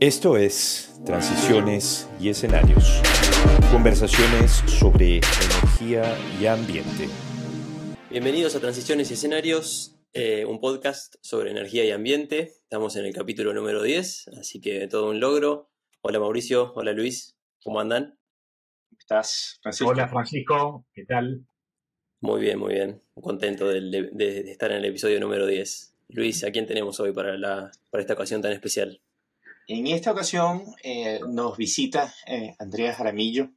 Esto es Transiciones y Escenarios. Conversaciones sobre energía y ambiente. Bienvenidos a Transiciones y Escenarios, eh, un podcast sobre energía y ambiente. Estamos en el capítulo número 10, así que todo un logro. Hola Mauricio, hola Luis, ¿cómo andan? ¿Cómo estás, Francisco? Hola Francisco, ¿qué tal? Muy bien, muy bien. Contento de, de estar en el episodio número 10. Luis, ¿a quién tenemos hoy para, la, para esta ocasión tan especial? En esta ocasión eh, nos visita eh, Andrea Jaramillo,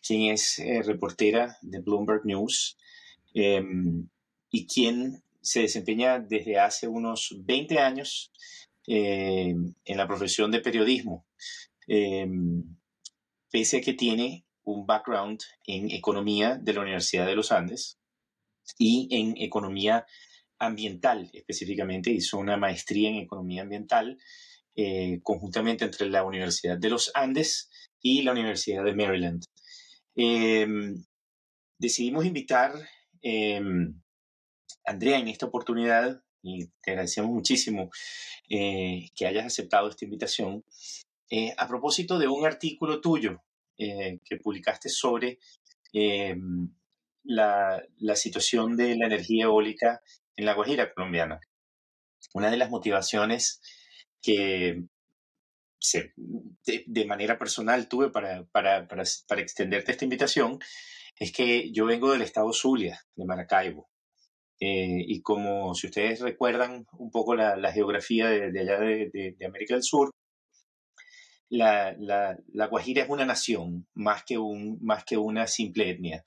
quien es eh, reportera de Bloomberg News em, y quien se desempeña desde hace unos 20 años em, en la profesión de periodismo, em, pese a que tiene un background en economía de la Universidad de los Andes y en economía ambiental específicamente, hizo una maestría en economía ambiental eh, conjuntamente entre la Universidad de los Andes y la Universidad de Maryland. Em, decidimos invitar a em, Andrea en esta oportunidad y te agradecemos muchísimo eh, que hayas aceptado esta invitación eh, a propósito de un artículo tuyo que publicaste sobre em, la, la, situación de la energía eólica en la Guajira colombiana. Una de las motivaciones que de, manera personal tuve para, para, para, para, extenderte esta invitación es que yo vengo del estado Zulia, de Maracaibo. Eh, y como si ustedes recuerdan un poco la, geografía de, allá de, de, América del Sur, la, la, la, Guajira es una nación más que, un, más que una simple etnia.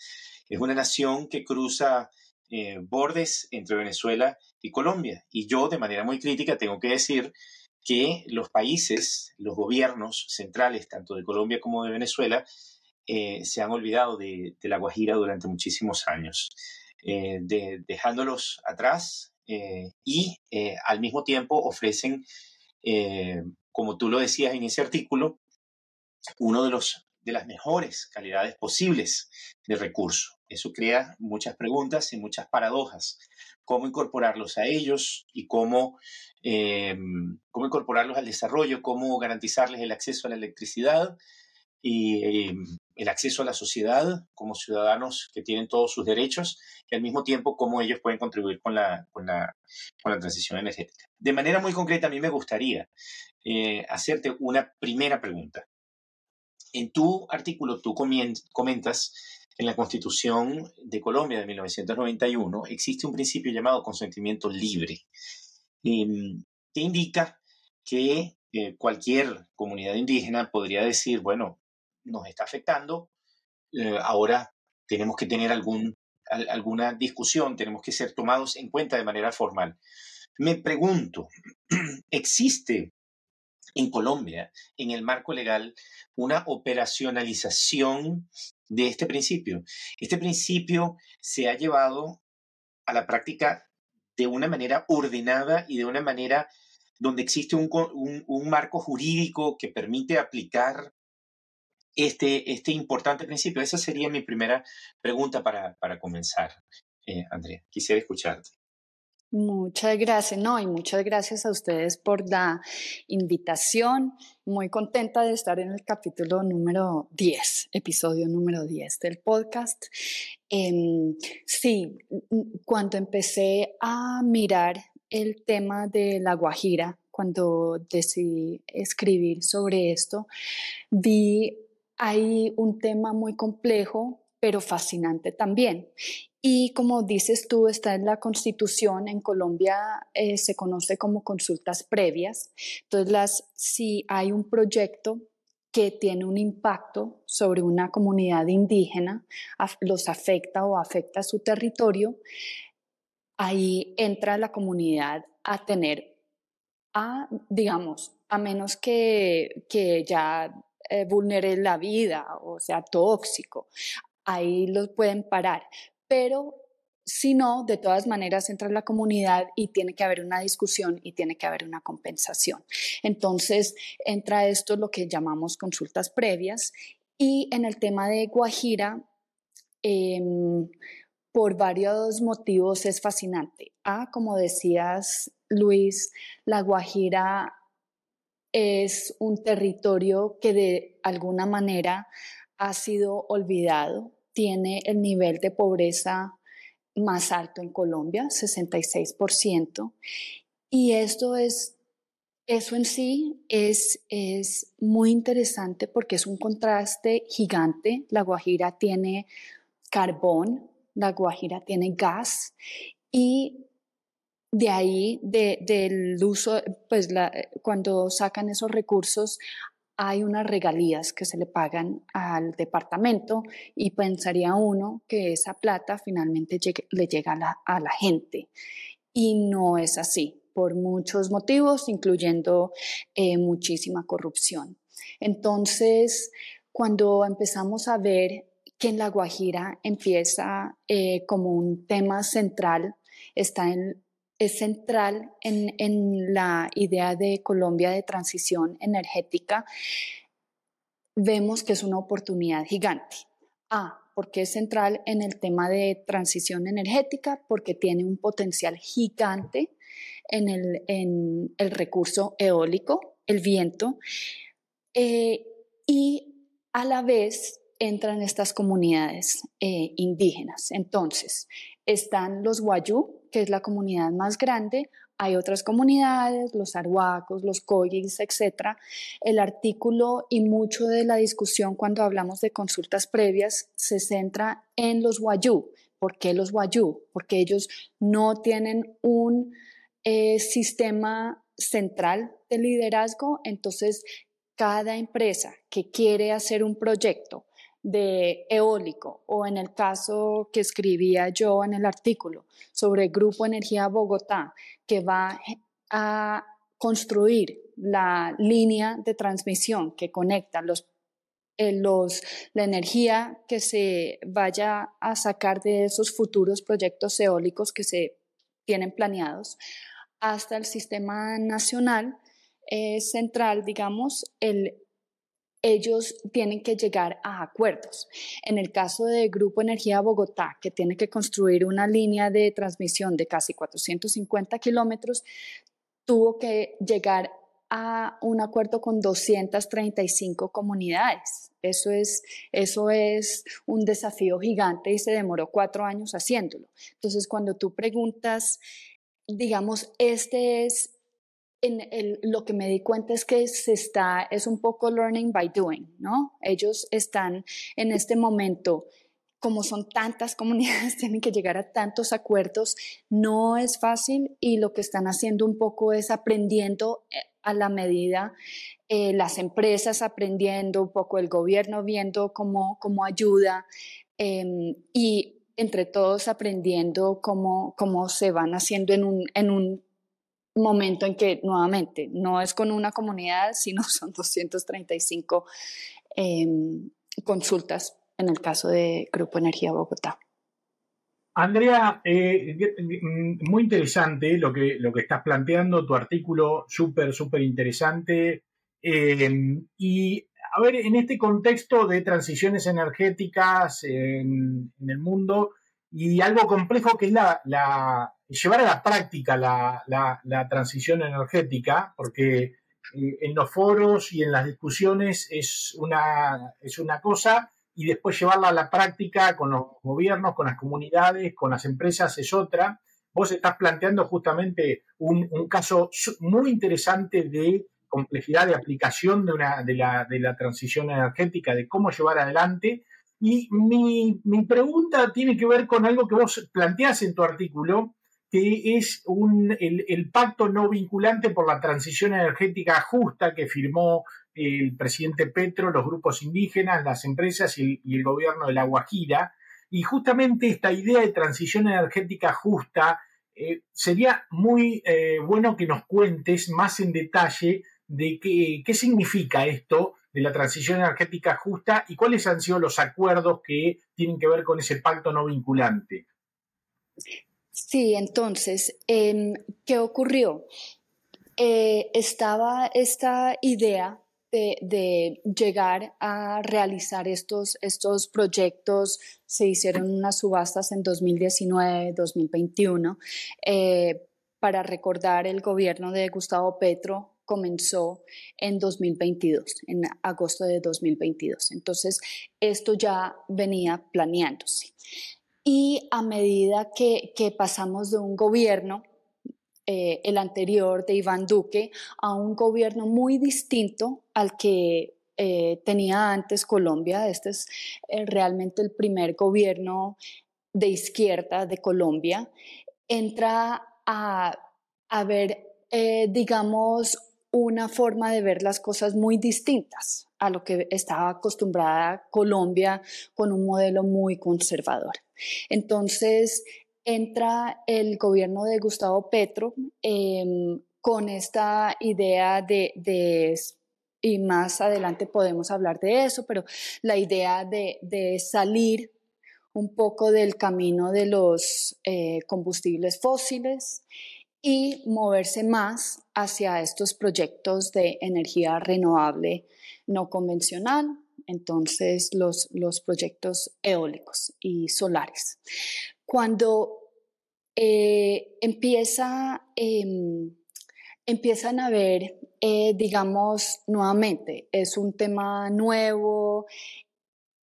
Es una nación que cruza eh, bordes entre Venezuela y Colombia. Y yo, de manera muy crítica, tengo que decir que los países, los gobiernos centrales, tanto de Colombia como de Venezuela, eh, se han olvidado de, La Guajira durante muchísimos años, eh, dejándolos atrás eh, y al mismo tiempo ofrecen, como tú lo decías en ese artículo, uno de los de las mejores calidades posibles de recurso. Eso crea muchas preguntas y muchas paradojas. ¿Cómo incorporarlos a ellos y cómo eh, cómo incorporarlos al desarrollo, cómo garantizarles el acceso a la electricidad y eh, el acceso a la sociedad como ciudadanos que tienen todos sus derechos y al mismo tiempo cómo ellos pueden contribuir con la, con la, con la transición energética. De manera muy concreta, a mí me gustaría eh, hacerte una primera pregunta. En tu artículo tú comentas en la Constitución de Colombia de 1991 existe un principio llamado consentimiento libre Em, que indica que eh, cualquier comunidad indígena podría decir, bueno, nos está afectando, eh, ahora tenemos que tener algún, alguna discusión, tenemos que ser tomados en cuenta de manera formal. Me pregunto, ¿existe en Colombia, en el marco legal, una operacionalización de este principio? Este principio se ha llevado a la práctica de una manera ordenada y de una manera donde existe un, un, marco jurídico que permite aplicar este, este importante principio? Esa sería mi primera pregunta para, para comenzar, eh, Andrea. Quisiera escucharte. Muchas gracias, no, y muchas gracias a ustedes por la invitación. Muy contenta de estar en el capítulo número 10, episodio número 10 del podcast. Em, sí, cuando empecé a mirar el tema de la Guajira, cuando decidí escribir sobre esto, vi ahí un tema muy complejo, pero fascinante también. Y como dices tú, está en la constitución, en Colombia eh, se conoce como consultas previas. Entonces, las, si hay un proyecto que tiene un impacto sobre una comunidad indígena, los afecta o afecta a su territorio, ahí entra la comunidad a tener, a, digamos, a menos que, que ya eh, vulnere la vida o sea tóxico, ahí los pueden parar pero si no, de todas maneras entra la comunidad y tiene que haber una discusión y tiene que haber una compensación. Entonces, entra esto lo que llamamos consultas previas y en el tema de Guajira, em, por varios motivos es fascinante. Ah, como decías, Luis, la Guajira es un territorio que de alguna manera ha sido olvidado, tiene el nivel de pobreza más alto en Colombia, 66%, y esto es eso en sí es, es muy interesante porque es un contraste gigante. La Guajira tiene carbón, la Guajira tiene gas y de ahí, del uso, pues cuando sacan esos recursos, hay unas regalías que se le pagan al departamento y pensaría uno que esa plata finalmente le llega a la, gente. Y no es así por muchos motivos, incluyendo eh, muchísima corrupción. Entonces, cuando empezamos a ver que en La Guajira empieza eh, como un tema central, está en, es central en, en la idea de Colombia de transición energética, vemos que es una oportunidad gigante. A, porque es central en el tema de transición energética, porque tiene un potencial gigante en el, en el recurso eólico, el viento, eh, y a la vez entran estas comunidades eh, indígenas. Entonces, están los Wayuu, que es la comunidad más grande, hay otras comunidades, los arhuacos, los coyis, etc. El artículo y mucho de la discusión cuando hablamos de consultas previas se centra en los Wayuu. ¿Por qué los Wayuu? Porque ellos no tienen un eh, sistema central de liderazgo, entonces cada empresa que quiere hacer un proyecto de eólico o en el caso que escribía yo en el artículo sobre Grupo Energía Bogotá, que va a construir la línea de transmisión que conecta los, eh, los, la energía que se vaya a sacar de esos futuros proyectos eólicos que se tienen planeados hasta el sistema nacional eh, central, digamos, el, ellos tienen que llegar a acuerdos. En el caso de Grupo Energía Bogotá, que tiene que construir una línea de transmisión de casi 450 kilómetros, tuvo que llegar a un acuerdo con 235 comunidades. Eso es, eso es un desafío gigante y se demoró cuatro años haciéndolo. Entonces, cuando tú preguntas digamos, este es en el, lo que me di cuenta es que se está, es un poco learning by doing, ¿no? Ellos están en este momento, como son tantas comunidades, tienen que llegar a tantos acuerdos, no es fácil y lo que están haciendo un poco es aprendiendo eh, a la medida, eh, las empresas aprendiendo, un poco el gobierno viendo cómo, cómo ayuda em, y entre todos aprendiendo cómo, cómo se van haciendo en un, en un momento en que nuevamente no es con una comunidad, sino son 235 em, consultas en el caso de Grupo Energía Bogotá. Andrea, eh, muy interesante lo que, lo que estás planteando, tu artículo súper, súper interesante. Em, y a ver, en este contexto de transiciones energéticas en, el mundo y algo complejo que es la, llevar a la práctica la, transición energética, porque eh, en los foros y en las discusiones es una, es una cosa y después llevarla a la práctica con los gobiernos, con las comunidades, con las empresas es otra. Vos estás planteando justamente un, caso muy interesante de complejidad de aplicación de, una, de, la, de la transición energética, de cómo llevar adelante. Y mi, mi, pregunta tiene que ver con algo que vos planteás en tu artículo, que es un, el, pacto no vinculante por la transición energética justa que firmó el presidente Petro, los grupos indígenas, las empresas y, el gobierno de La Guajira. Y justamente esta idea de transición energética justa, eh, sería muy eh, bueno que nos cuentes más en detalle de qué, qué significa esto de la transición energética justa y cuáles han sido los acuerdos que tienen que ver con ese pacto no vinculante. Sí, entonces, em, ¿qué ocurrió? Eh, estaba esta idea de, llegar a realizar estos, estos proyectos, se hicieron unas subastas en 2019, 2021, eh, para recordar el gobierno de Gustavo Petro comenzó en 2022, en agosto de 2022. Entonces, esto ya venía planeándose. Y a medida que, pasamos de un gobierno, eh, el anterior de Iván Duque, a un gobierno muy distinto al que eh, tenía antes Colombia, este es eh, realmente el primer gobierno de izquierda de Colombia, entra a, a ver, digamos, una forma de ver las cosas muy distintas a lo que estaba acostumbrada Colombia con un modelo muy conservador. Entonces entra el gobierno de Gustavo Petro em, con esta idea de, y más adelante podemos hablar de eso, pero la idea de, salir un poco del camino de los eh, combustibles fósiles y moverse más hacia estos proyectos de energía renovable no convencional, entonces los, los proyectos eólicos y solares. Cuando eh, empieza, em, empiezan a ver, eh, digamos, nuevamente, es un tema nuevo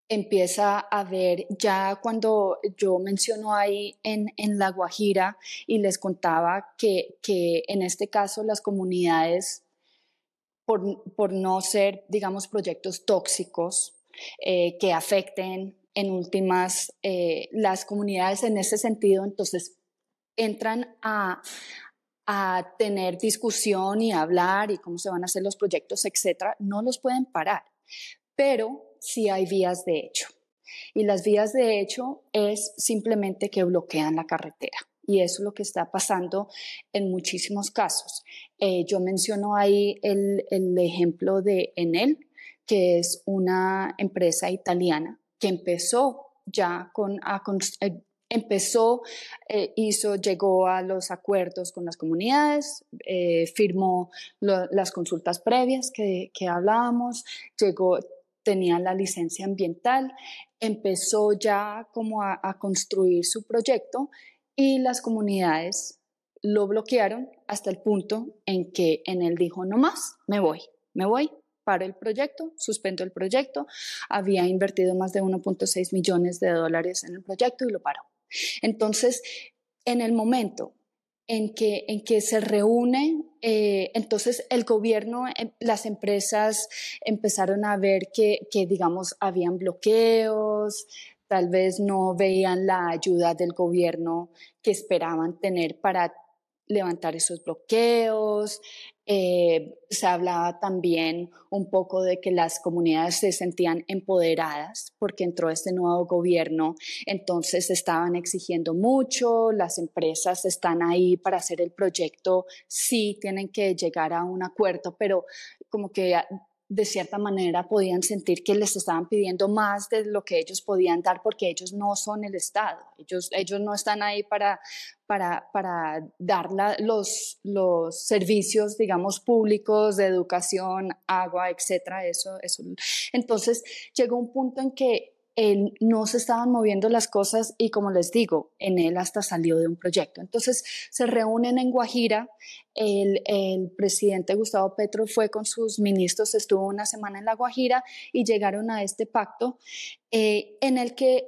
empieza a ver ya cuando yo menciono ahí en, La Guajira y les contaba que, en este caso las comunidades, por, no ser, digamos, proyectos tóxicos eh, que afecten en últimas eh, las comunidades en ese sentido, entonces entran a, a tener discusión y hablar y cómo se van a hacer los proyectos, etcétera, no los pueden parar. Pero si hay vías de hecho. Y las vías de hecho es simplemente que bloquean la carretera. Y eso es lo que está pasando en muchísimos casos. Eh, yo menciono ahí el, ejemplo de Enel, que es una empresa italiana que empezó ya con, eh, empezó, eh, hizo, llegó a los acuerdos con las comunidades, firmó las consultas previas que, que hablábamos, llegó, tenía la licencia ambiental, empezó ya como a, construir su proyecto y las comunidades lo bloquearon hasta el punto en que en él dijo, no más, me voy, me voy, paro el proyecto, suspendo el proyecto, había invertido más de 1.6 millones de dólares en el proyecto y lo paró. Entonces, en el momento en que, en que se reúne, eh, entonces el gobierno, em, las empresas empezaron a ver que, que, digamos, habían bloqueos, tal vez no veían la ayuda del gobierno que esperaban tener para levantar esos bloqueos. Eh, se hablaba también un poco de que las comunidades se sentían empoderadas porque entró este nuevo gobierno, entonces estaban exigiendo mucho, las empresas están ahí para hacer el proyecto, sí tienen que llegar a un acuerdo, pero como que de cierta manera podían sentir que les estaban pidiendo más de lo que ellos podían dar porque ellos no son el Estado, ellos, ellos no están ahí para, para, para dar los, los servicios, digamos, públicos de educación, agua, etcétera. Eso, eso. Entonces llegó un punto en que no se estaban moviendo las cosas y como les digo, en él hasta salió de un proyecto. Entonces se reúnen en Guajira, el, presidente Gustavo Petro fue con sus ministros, estuvo una semana en La Guajira y llegaron a este pacto eh, en el que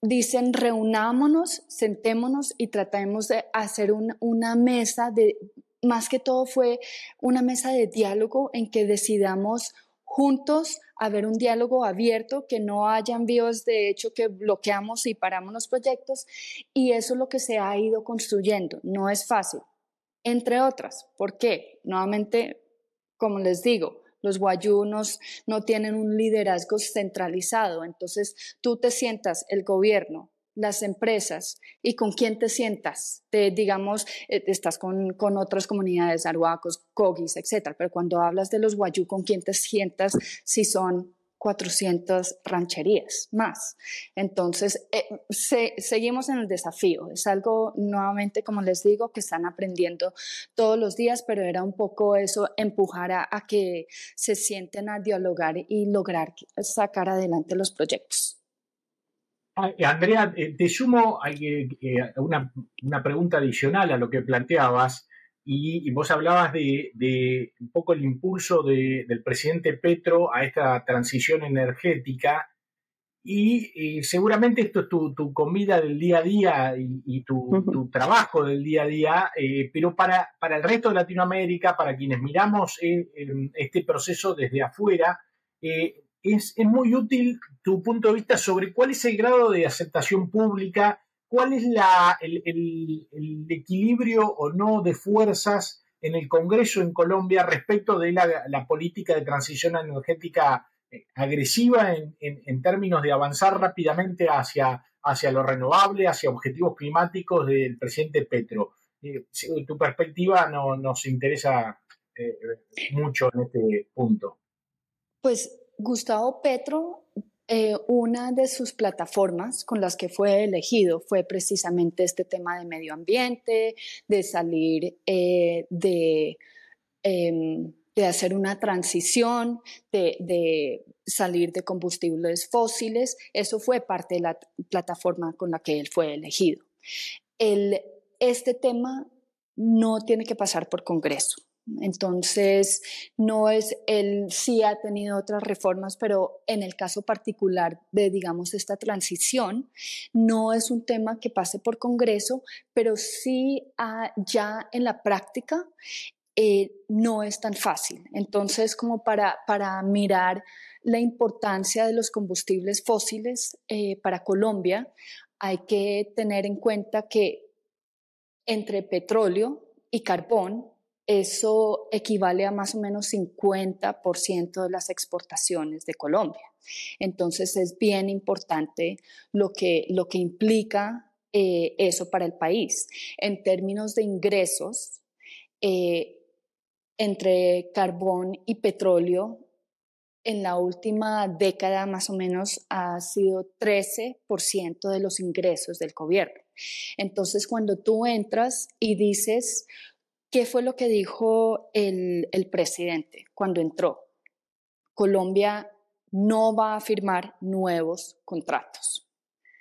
dicen reunámonos, sentémonos y tratemos de hacer una mesa de, más que todo fue una mesa de diálogo en que decidamos juntos haber un diálogo abierto, que no haya envíos de hecho que bloqueamos y paramos los proyectos y eso es lo que se ha ido construyendo. No es fácil, entre otras. ¿Por qué? Nuevamente, como les digo, los guayunos no tienen un liderazgo centralizado, entonces tú te sientas el gobierno, las empresas y con quién te sientas. Te, digamos, eh, estás con, con, otras comunidades, arhuacos, cogis, etcétera, pero cuando hablas de los guayú, ¿con quién te sientas si son 400 rancherías más? Entonces, eh, seguimos en el desafío. Es algo, nuevamente, como les digo, que están aprendiendo todos los días, pero era un poco eso, empujar a, a que se sienten a dialogar y lograr sacar adelante los proyectos. Ah, eh, Andrea, eh, te sumo eh, una, una, pregunta adicional a lo que planteabas, y, vos hablabas de, un poco el impulso del presidente Petro a esta transición energética y, seguramente esto es tu, comida del día a día y, tu, trabajo del día a día, eh, pero para, para el resto de Latinoamérica, para quienes miramos eh, este proceso desde afuera, eh, es, muy útil tu punto de vista sobre cuál es el grado de aceptación pública, cuál es la, el, equilibrio o no de fuerzas en el Congreso en Colombia respecto de la, política de transición energética eh, agresiva en, términos de avanzar rápidamente hacia, hacia lo renovable, hacia objetivos climáticos del presidente Petro. Eh, tu perspectiva no, nos interesa mucho en este punto. Pues Gustavo Petro, eh, una de sus plataformas con las que fue elegido fue precisamente este tema de medio ambiente, de salir eh, em, de, hacer una transición, de, salir de combustibles fósiles. Eso fue parte de la plataforma con la que él fue elegido. este tema no tiene que pasar por Congreso. Entonces, no es, él sí ha tenido otras reformas, pero en el caso particular de, digamos, esta transición, no es un tema que pase por Congreso, pero sí ya en la práctica eh, no es tan fácil. Entonces, como para, para mirar la importancia de los combustibles fósiles eh, para Colombia, hay que tener en cuenta que entre petróleo y carbón, eso equivale a más o menos 50% de las exportaciones de Colombia. Entonces es bien importante lo que, lo que implica eh, eso para el país. En términos de ingresos, eh, entre carbón y petróleo, en la última década más o menos ha sido 13% de los ingresos del gobierno. Entonces, cuando tú entras y dices, ¿Qué fue lo que dijo el, presidente cuando entró? Colombia no va a firmar nuevos contratos.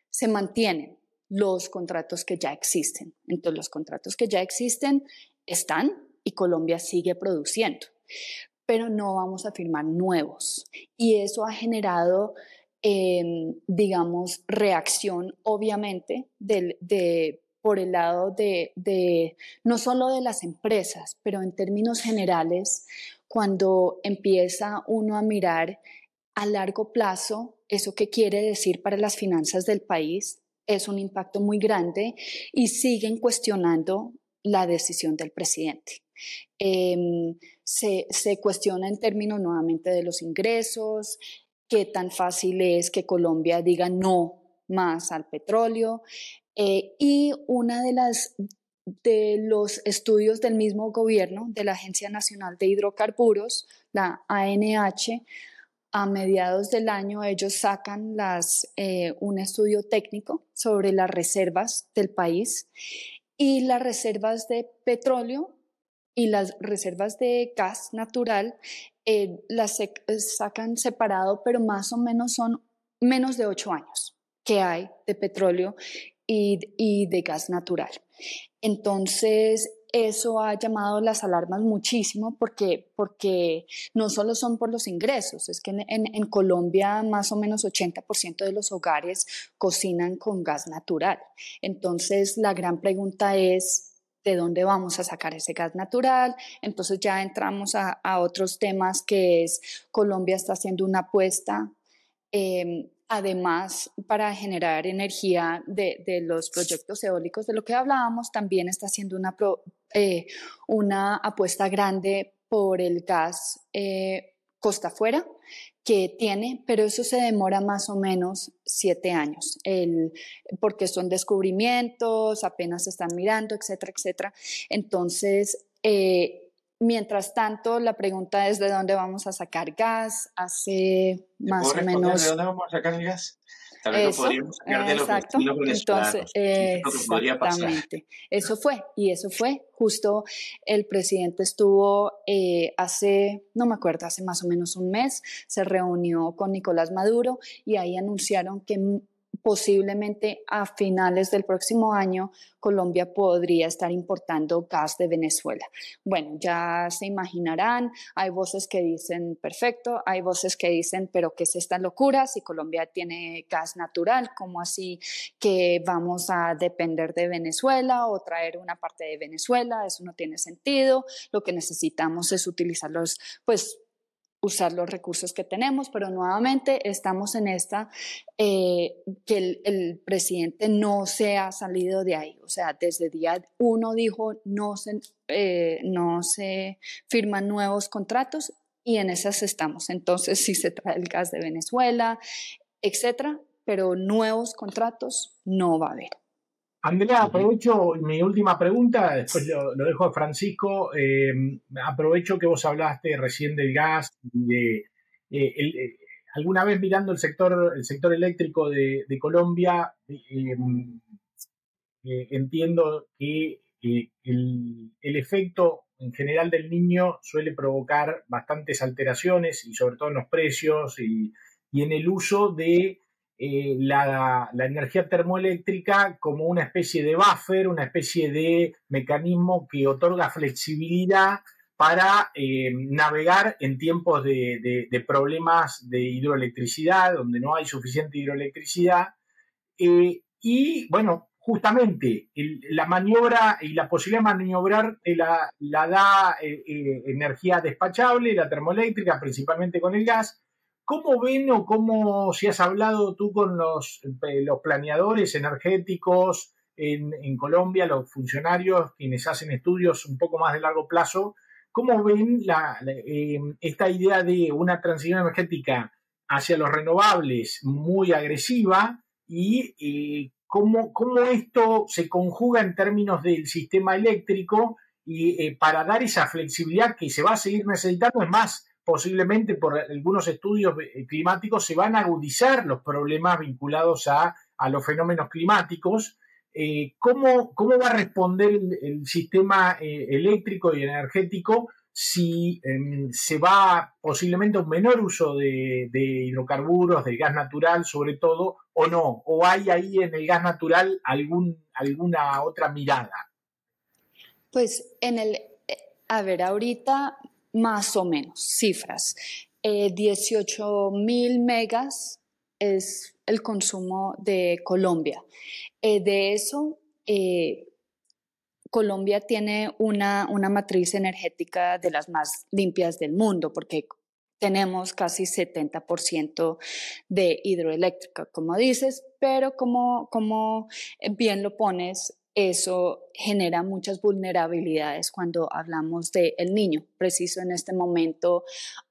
Se mantienen los contratos que ya existen. Entonces, los contratos que ya existen están y Colombia sigue produciendo, pero no vamos a firmar nuevos. Y eso ha generado, em, digamos, reacción, obviamente, de por el lado de, no solo de las empresas, pero en términos generales, cuando empieza uno a mirar a largo plazo eso que quiere decir para las finanzas del país, es un impacto muy grande y siguen cuestionando la decisión del presidente. Em, se, se, cuestiona en términos nuevamente de los ingresos, qué tan fácil es que Colombia diga no más al petróleo. Eh, y una de las de los estudios del mismo gobierno, de la Agencia Nacional de Hidrocarburos, la ANH, a mediados del año ellos sacan las, eh, un estudio técnico sobre las reservas del país y las reservas de petróleo y las reservas de gas natural eh, las sacan separado, pero más o menos son menos de ocho años que hay de petróleo y, de gas natural. Entonces, eso ha llamado las alarmas muchísimo porque, porque no solo son por los ingresos, es que en, Colombia más o menos 80% de los hogares cocinan con gas natural. Entonces la gran pregunta es, ¿de dónde vamos a sacar ese gas natural? Entonces ya entramos a, a otros temas que es, Colombia está haciendo una apuesta. Eh, Además, para generar energía de, los proyectos eólicos de lo que hablábamos, también está haciendo una, eh, una apuesta grande por el gas eh, costa afuera que tiene, pero eso se demora más o menos siete años, porque son descubrimientos, apenas se están mirando, etcétera, etcétera. Entonces, eh, Mientras tanto, la pregunta es de dónde vamos a sacar gas. Hace más o menos. ¿De dónde vamos a sacar el gas? Tal vez lo podríamos sacar de los exacto. Entonces, exactamente. Eso fue, y eso fue. Justo el presidente estuvo eh, hace, no me acuerdo, hace más o menos un mes, se reunió con Nicolás Maduro y ahí anunciaron que posiblemente a finales del próximo año Colombia podría estar importando gas de Venezuela. Bueno, ya se imaginarán, hay voces que dicen perfecto, hay voces que dicen, pero ¿qué es esta locura? Si Colombia tiene gas natural, ¿cómo así que vamos a depender de Venezuela o traer una parte de Venezuela? Eso no tiene sentido. Lo que necesitamos es utilizar los, pues, usar los recursos que tenemos, pero nuevamente estamos en esta, eh, que el, presidente no se ha salido de ahí. O sea, desde día uno dijo no se, eh, no se firman nuevos contratos y en esas estamos. Entonces, si se trae el gas de Venezuela, etcétera, pero nuevos contratos no va a haber. Andrea, aprovecho mi última pregunta, después lo, dejo a Francisco. Eh, aprovecho que vos hablaste recién del gas. De, eh, eh, alguna vez mirando el sector, el sector eléctrico de, Colombia, entiendo que el, efecto en general del niño suele provocar bastantes alteraciones y sobre todo en los precios y en el uso de eh, la, energía termoeléctrica como una especie de buffer, una especie de mecanismo que otorga flexibilidad para eh, navegar en tiempos de, problemas de hidroelectricidad, donde no hay suficiente hidroelectricidad. Eh, y bueno, justamente la maniobra y la posibilidad de maniobrar la, la da energía despachable, la termoeléctrica, principalmente con el gas, ¿Cómo ven o cómo, si has hablado tú con los, eh, planeadores energéticos en, Colombia, los funcionarios, quienes hacen estudios un poco más de largo plazo, cómo ven eh, esta idea de una transición energética hacia los renovables muy agresiva y eh, cómo, esto se conjuga en términos del sistema eléctrico y para dar esa flexibilidad que se va a seguir necesitando? Es más, posiblemente por algunos estudios eh, climáticos se van a agudizar los problemas vinculados a, los fenómenos climáticos. Eh, ¿cómo, va a responder el, sistema eh, eléctrico y energético si em, se va posiblemente a un menor uso de, hidrocarburos, de gas natural sobre todo, o no? ¿O hay ahí en el gas natural algún, alguna otra mirada? Pues en el, a ver, ahorita más o menos, cifras. 18 eh, mil megas es el consumo de Colombia. Eh, de eso, eh, Colombia tiene una, una, matriz energética de las más limpias del mundo, porque tenemos casi 70% de hidroeléctrica, como dices, pero como, como bien lo pones, eso genera muchas vulnerabilidades cuando hablamos del el niño. Preciso en este momento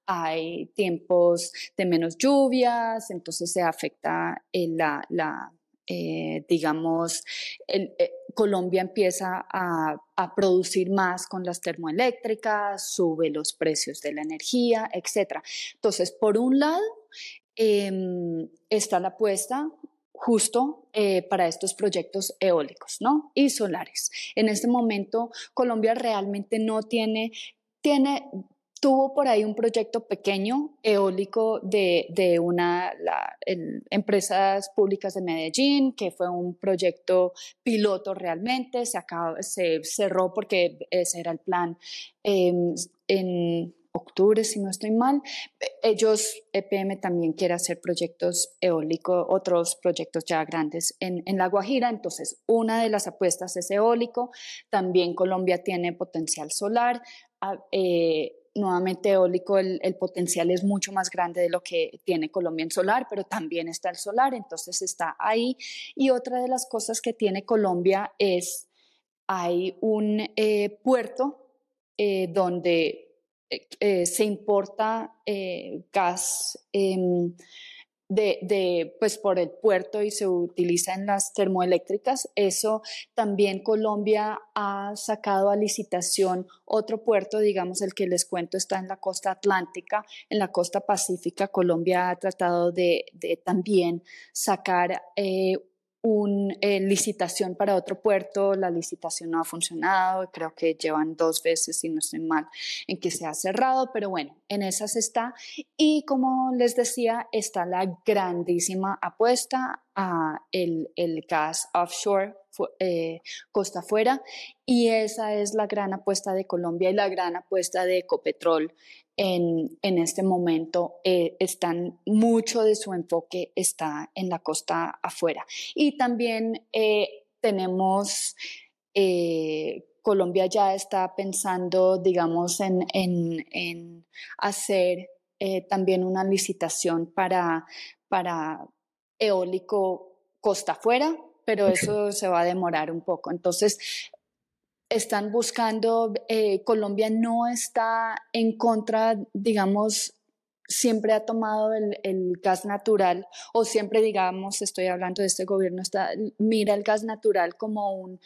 hay tiempos de menos lluvias, entonces se afecta la, la eh, digamos, eh, Colombia empieza a, a, producir más con las termoeléctricas, sube los precios de la energía, etc. Entonces, por un lado, em, está la apuesta justo eh, para estos proyectos eólicos ¿no? y solares. En este momento, Colombia realmente no tiene, tiene tuvo por ahí un proyecto pequeño eólico de, de una la, empresas públicas de Medellín, que fue un proyecto piloto realmente, se, acabó, se cerró porque ese era el plan em, en octubre, si no estoy mal. Ellos, EPM también quiere hacer proyectos eólicos, otros proyectos ya grandes en, La Guajira. Entonces, una de las apuestas es eólico. También Colombia tiene potencial solar. Ah, eh, nuevamente eólico, el, el, potencial es mucho más grande de lo que tiene Colombia en solar, pero también está el solar, entonces está ahí. Y otra de las cosas que tiene Colombia es, hay un eh, puerto eh, donde eh, eh, se importa eh, gas em, de, pues por el puerto y se utiliza en las termoeléctricas. Eso también Colombia ha sacado a licitación otro puerto, digamos el que les cuento está en la costa atlántica, en la costa pacífica. Colombia ha tratado de, de también sacar una eh, licitación para otro puerto, la licitación no ha funcionado, creo que llevan dos veces, si no estoy mal, en que se ha cerrado, pero bueno, en esas está. Y como les decía, está la grandísima apuesta a el, el gas offshore, eh, costa afuera, y esa es la gran apuesta de Colombia y la gran apuesta de Ecopetrol en, en este momento eh, están, mucho de su enfoque está en la costa afuera. Y también eh, tenemos, eh, Colombia ya está pensando, digamos, en, en, en hacer también una licitación para, para eólico costa afuera, pero eso se va a demorar un poco. Entonces, están buscando, eh, Colombia no está en contra, digamos, siempre ha tomado el, gas natural o siempre, digamos, estoy hablando de este gobierno, está, mira el gas natural como un,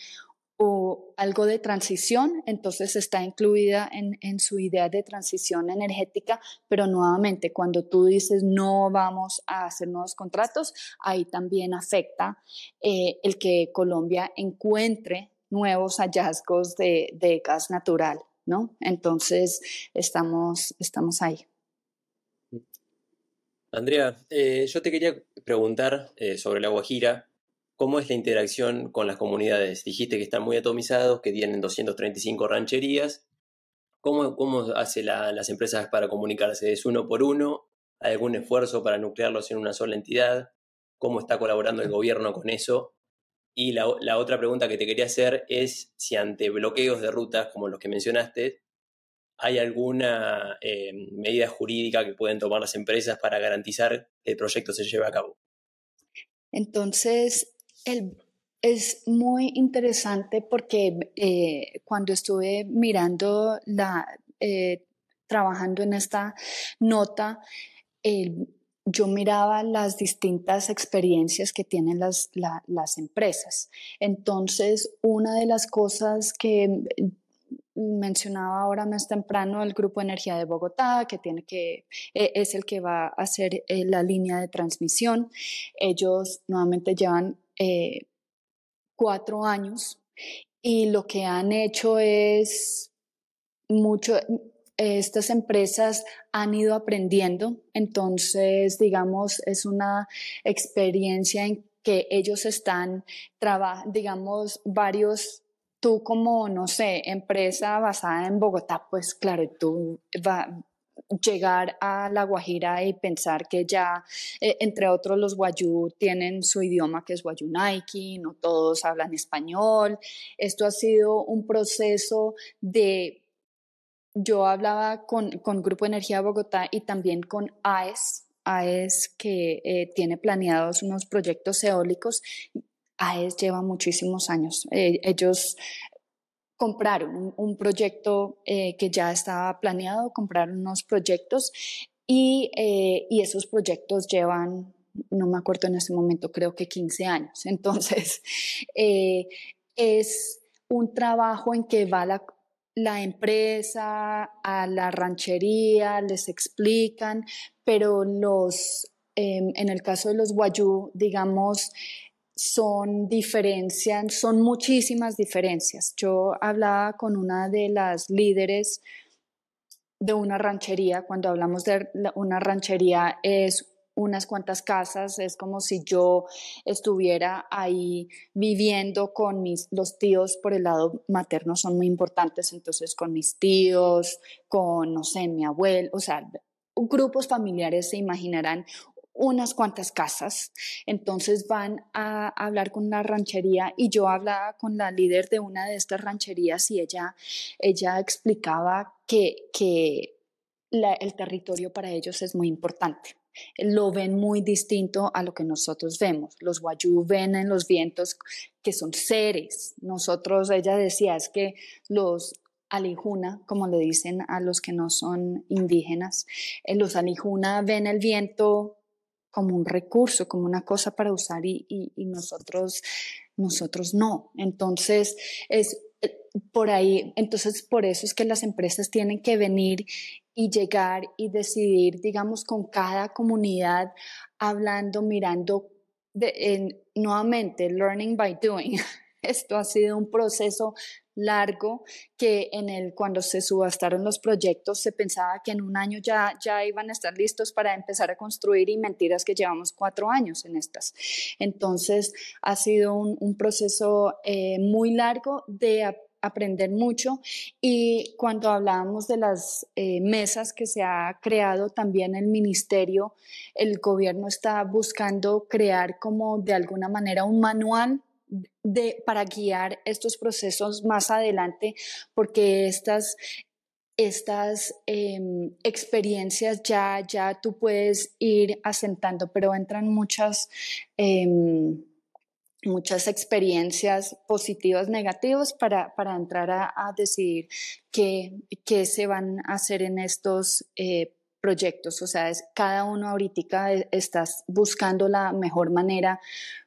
o algo de transición, entonces está incluida en, en, su idea de transición energética, pero nuevamente cuando tú dices no vamos a hacer nuevos contratos, ahí también afecta eh, el que Colombia encuentre nuevos hallazgos de, gas natural, ¿no? Entonces, estamos, estamos ahí. Andrea, eh, yo te quería preguntar eh, sobre la Guajira, ¿cómo es la interacción con las comunidades? Dijiste que están muy atomizados, que tienen 235 rancherías. ¿Cómo, cómo hace las empresas para comunicarse? ¿Es uno por uno? ¿Hay algún esfuerzo para nuclearlos en una sola entidad? ¿Cómo está colaborando el gobierno con eso? Y la, otra pregunta que te quería hacer es si ante bloqueos de rutas como los que mencionaste, ¿hay alguna eh, medida jurídica que pueden tomar las empresas para garantizar que el proyecto se lleve a cabo? Entonces, es muy interesante porque eh, cuando estuve mirando la, eh, trabajando en esta nota, yo miraba las distintas experiencias que tienen las, las empresas. Entonces, una de las cosas que mencionaba ahora más temprano el Grupo Energía de Bogotá, que tiene que, e, es el que va a hacer eh, la línea de transmisión. Ellos nuevamente llevan eh, cuatro años y lo que han hecho es mucho, estas empresas han ido aprendiendo, entonces, digamos, es una experiencia en que ellos están, digamos, varios, tú como, no sé, empresa basada en Bogotá, pues claro, tú va, llegar a La Guajira y pensar que ya, eh, entre otros, los guayú tienen su idioma que es guayunaiki, no todos hablan español. Esto ha sido un proceso de yo hablaba con, con Grupo Energía Bogotá y también con AES, AES que eh, tiene planeados unos proyectos eólicos. AES lleva muchísimos años. Eh, ellos compraron un, proyecto eh, que ya estaba planeado, compraron unos proyectos y, y esos proyectos llevan, no me acuerdo en este momento, creo que 15 años. Entonces, es un trabajo en que va la, la empresa, a la ranchería, les explican, pero los, em, en el caso de los guayú, digamos, son diferencias, son muchísimas diferencias. Yo hablaba con una de las líderes de una ranchería, cuando hablamos de una ranchería es unas cuantas casas, es como si yo estuviera ahí viviendo con mis, los tíos por el lado materno son muy importantes, entonces con mis tíos, con, no sé, mi abuelo, o sea, grupos familiares se imaginarán unas cuantas casas, entonces van a hablar con la ranchería y yo hablaba con la líder de una de estas rancherías y ella, ella explicaba que, que el territorio para ellos es muy importante lo ven muy distinto a lo que nosotros vemos. Los guayú ven en los vientos que son seres. Nosotros, ella decía, es que los alijuna, como le dicen a los que no son indígenas, eh, los alijuna ven el viento como un recurso, como una cosa para usar y, y nosotros, nosotros no. Entonces, es eh, por ahí, entonces por eso es que las empresas tienen que venir y llegar y decidir, digamos, con cada comunidad, hablando, mirando de, nuevamente, learning by doing. Esto ha sido un proceso largo que en el cuando se subastaron los proyectos se pensaba que en un año ya, ya iban a estar listos para empezar a construir y mentiras que llevamos cuatro años en estas. Entonces ha sido un, proceso eh, muy largo de aprender mucho. Y cuando hablábamos de las eh, mesas que se ha creado también el ministerio, el gobierno está buscando crear como de alguna manera un manual de, para guiar estos procesos más adelante, porque estas, estas em, experiencias ya, ya tú puedes ir asentando, pero entran muchas, em, muchas experiencias positivas, negativas, para, para entrar a, decidir qué, qué, se van a hacer en estos eh, proyectos. O sea, es, cada uno ahorita e, estás buscando la mejor manera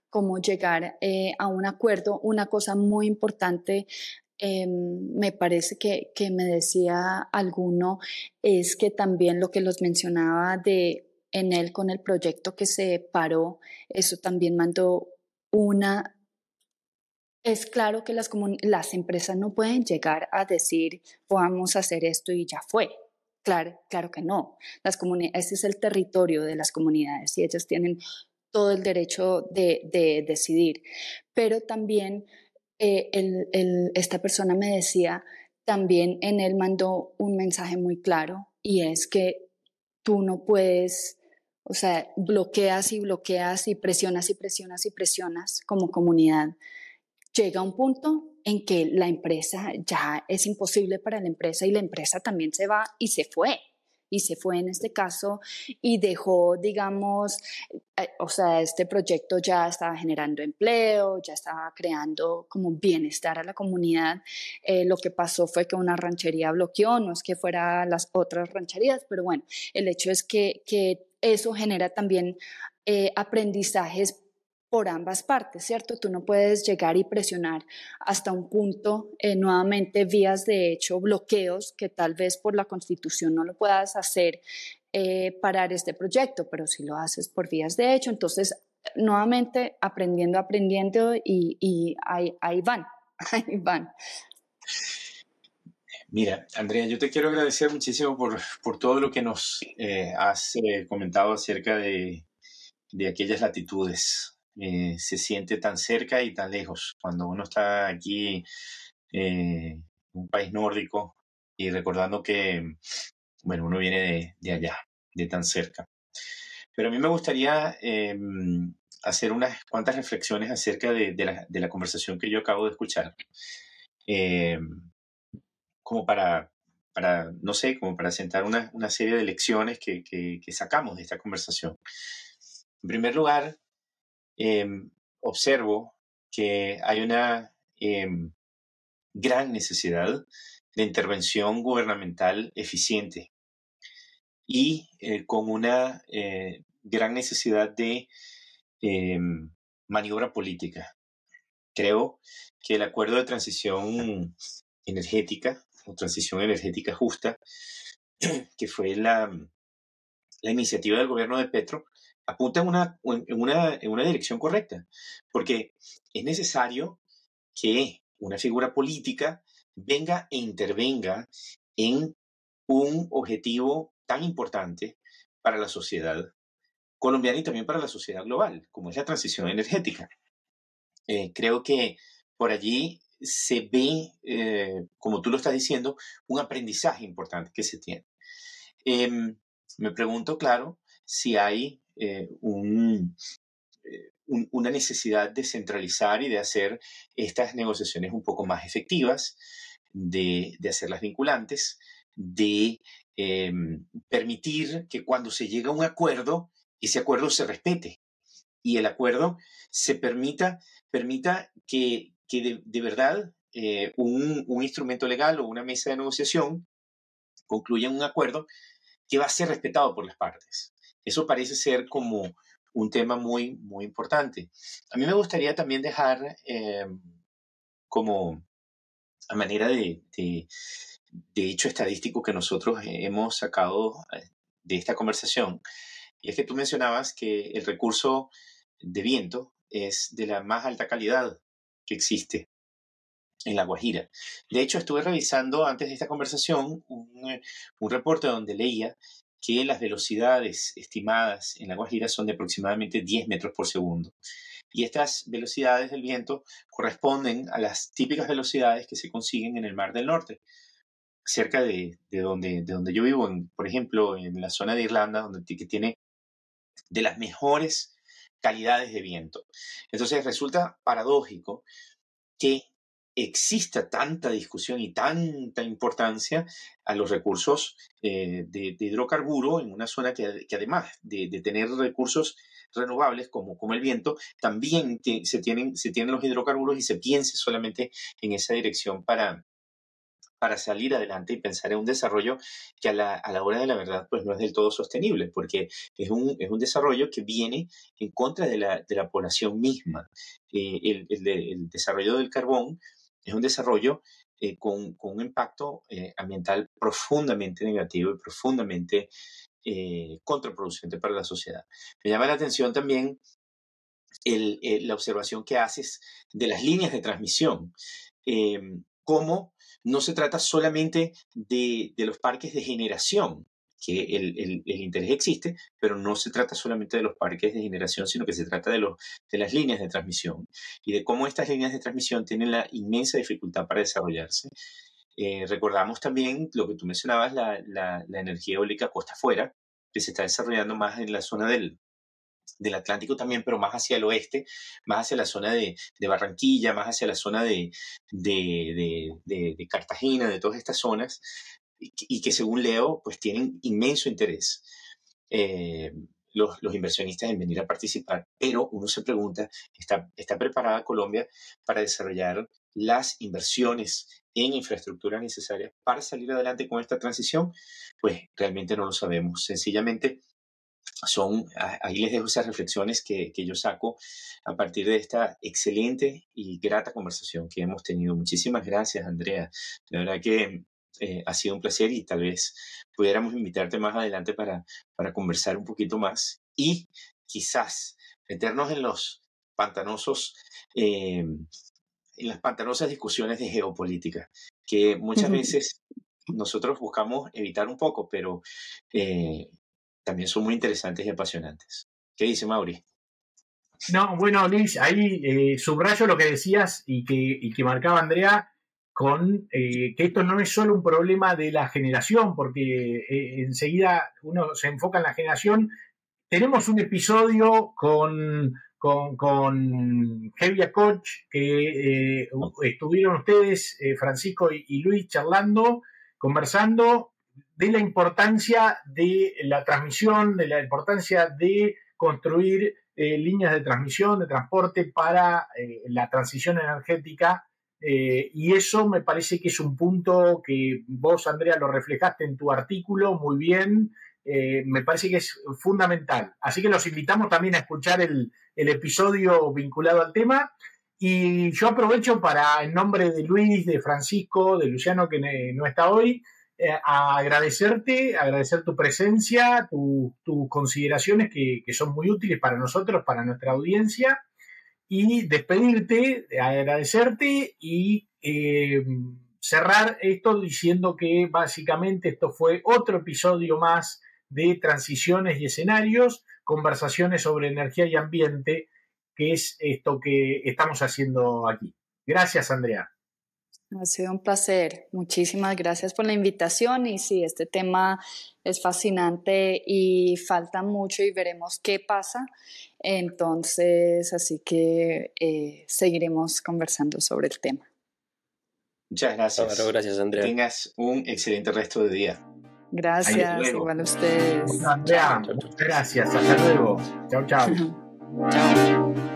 cómo llegar eh, a un acuerdo. Una cosa muy importante, em, me parece que, que, me decía alguno, es que también lo que los mencionaba de en él con el proyecto que se paró, eso también mandó una... Es claro que las, las empresas no pueden llegar a decir, vamos a hacer esto y ya fue. Claro, claro que no. Las ese es el territorio de las comunidades y ellas tienen todo el derecho de, decidir. Pero también eh, esta persona me decía, también en él mandó un mensaje muy claro y es que tú no puedes, o sea, bloqueas y bloqueas y presionas y presionas y presionas como comunidad. Llega un punto en que la empresa ya es imposible para la empresa y la empresa también se va y se fue y se fue en este caso y dejó, digamos, eh, o sea, este proyecto ya estaba generando empleo, ya estaba creando como bienestar a la comunidad. Eh, lo que pasó fue que una ranchería bloqueó, no es que fuera las otras rancherías, pero bueno, el hecho es que, que eso genera también eh, aprendizajes por ambas partes, ¿cierto? Tú no puedes llegar y presionar hasta un punto, eh, nuevamente vías de hecho, bloqueos que tal vez por la constitución no lo puedas hacer, eh, parar este proyecto, pero si lo haces por vías de hecho, entonces nuevamente aprendiendo, aprendiendo y, ahí, van, ahí van. Mira, Andrea, yo te quiero agradecer muchísimo por, por todo lo que nos eh, has comentado acerca de, de aquellas latitudes eh, se siente tan cerca y tan lejos. Cuando uno está aquí eh, en un país nórdico y recordando que, bueno, uno viene de, allá, de tan cerca. Pero a mí me gustaría em, hacer unas cuantas reflexiones acerca de, la, conversación que yo acabo de escuchar. Em, como para, para, no sé, como para sentar una, serie de lecciones que, que, sacamos de esta conversación. En primer lugar, Em, observo que hay una em, gran necesidad de intervención gubernamental eficiente y eh, con una eh, gran necesidad de em, maniobra política. Creo que el acuerdo de transición energética o transición energética justa, que fue la, la iniciativa del gobierno de Petro, apunta en una, en, una, en una dirección correcta, porque es necesario que una figura política venga e intervenga en un objetivo tan importante para la sociedad colombiana y también para la sociedad global, como es la transición energética. Eh, creo que por allí se ve, eh, como tú lo estás diciendo, un aprendizaje importante que se tiene. Em, me pregunto, claro, si hay eh, eh, una necesidad de centralizar y de hacer estas negociaciones un poco más efectivas, de, hacerlas vinculantes, de em, permitir que cuando se llega a un acuerdo, ese acuerdo se respete y el acuerdo se permita, permita que, de, verdad eh, un, instrumento legal o una mesa de negociación concluya un acuerdo que va a ser respetado por las partes. Eso parece ser como un tema muy, muy importante. A mí me gustaría también dejar eh, como a manera de, de, hecho estadístico que nosotros hemos sacado eh, de esta conversación, y es que tú mencionabas que el recurso de viento es de la más alta calidad que existe en La Guajira. De hecho, estuve revisando antes de esta conversación un, eh, un reporte donde leía que las velocidades estimadas en La Guajira son de aproximadamente 10 metros por segundo. Y estas velocidades del viento corresponden a las típicas velocidades que se consiguen en el Mar del Norte, cerca de, donde, de donde yo vivo, por ejemplo, en la zona de Irlanda, donde que tiene de las mejores calidades de viento. Entonces resulta paradójico que exista tanta discusión y tanta importancia a los recursos eh, de, hidrocarburo en una zona que, además de, tener recursos renovables como, como el viento, también se, tienen, se tienen los hidrocarburos y se piense solamente en esa dirección para, para salir adelante y pensar en un desarrollo que a la, hora de la verdad pues no es del todo sostenible, porque es un, es un desarrollo que viene en contra de la, población misma. Eh, el, desarrollo del carbón es un desarrollo eh, con, un impacto eh, ambiental profundamente negativo y profundamente contraproducente para la sociedad. Me llama la atención también la observación que haces de las líneas de transmisión. cómo no se trata solamente de, los parques de generación, que el, interés existe, pero no se trata solamente de los parques de generación, sino que se trata de, los, de las líneas de transmisión y de cómo estas líneas de transmisión tienen la inmensa dificultad para desarrollarse. Eh, recordamos también lo que tú mencionabas, la, la energía eólica costa afuera, que se está desarrollando más en la zona del, del Atlántico también, pero más hacia el oeste, más hacia la zona de, Barranquilla, más hacia la zona de, Cartagena, de todas estas zonas, y, que según leo, pues tienen inmenso interés. Eh, los, inversionistas en venir a participar, pero uno se pregunta, ¿está, ¿está preparada Colombia para desarrollar las inversiones en infraestructura necesarias para salir adelante con esta transición? Pues realmente no lo sabemos. Sencillamente son, ahí les dejo esas reflexiones que, que, yo saco a partir de esta excelente y grata conversación que hemos tenido. Muchísimas gracias, Andrea. La verdad que eh, ha sido un placer y tal vez pudiéramos invitarte más adelante para, para conversar un poquito más y quizás meternos en los pantanosos, eh, en las pantanosas discusiones de geopolítica, que muchas veces nosotros buscamos evitar un poco, pero eh, también son muy interesantes y apasionantes. ¿Qué dice Mauri? No, bueno, Luis, ahí eh, subrayo lo que decías y que, que marcaba Andrea con eh, que esto no es solo un problema de la generación, porque eh, enseguida uno se enfoca en la generación. Tenemos un episodio con, con, con Heavy Coach, que estuvieron ustedes, Francisco y Luis, charlando, conversando de la importancia de la transmisión, de la importancia de construir eh, líneas de transmisión, de transporte para eh, la transición energética. Eh, y eso me parece que es un punto que vos, Andrea, lo reflejaste en tu artículo muy bien. me parece que es fundamental. Así que los invitamos también a escuchar el, el episodio vinculado al tema. Y yo aprovecho para, en nombre de Luis, de Francisco, de Luciano, que no está hoy, a agradecerte, agradecer tu presencia, tus consideraciones que, son muy útiles para nosotros, para nuestra audiencia, y despedirte, agradecerte y eh, cerrar esto diciendo que básicamente esto fue otro episodio más de transiciones y escenarios, conversaciones sobre energía y ambiente, que es esto que estamos haciendo aquí. Gracias, Andrea. Ha sido un placer. Muchísimas gracias por la invitación y sí, este tema es fascinante y falta mucho y veremos qué pasa. Entonces, así que eh, seguiremos conversando sobre el tema. Muchas gracias. gracias, Andrea. Tengas un excelente resto de día. Gracias, igual a ustedes. Andrea, muchas gracias. Hasta luego. Chao, chao. chao.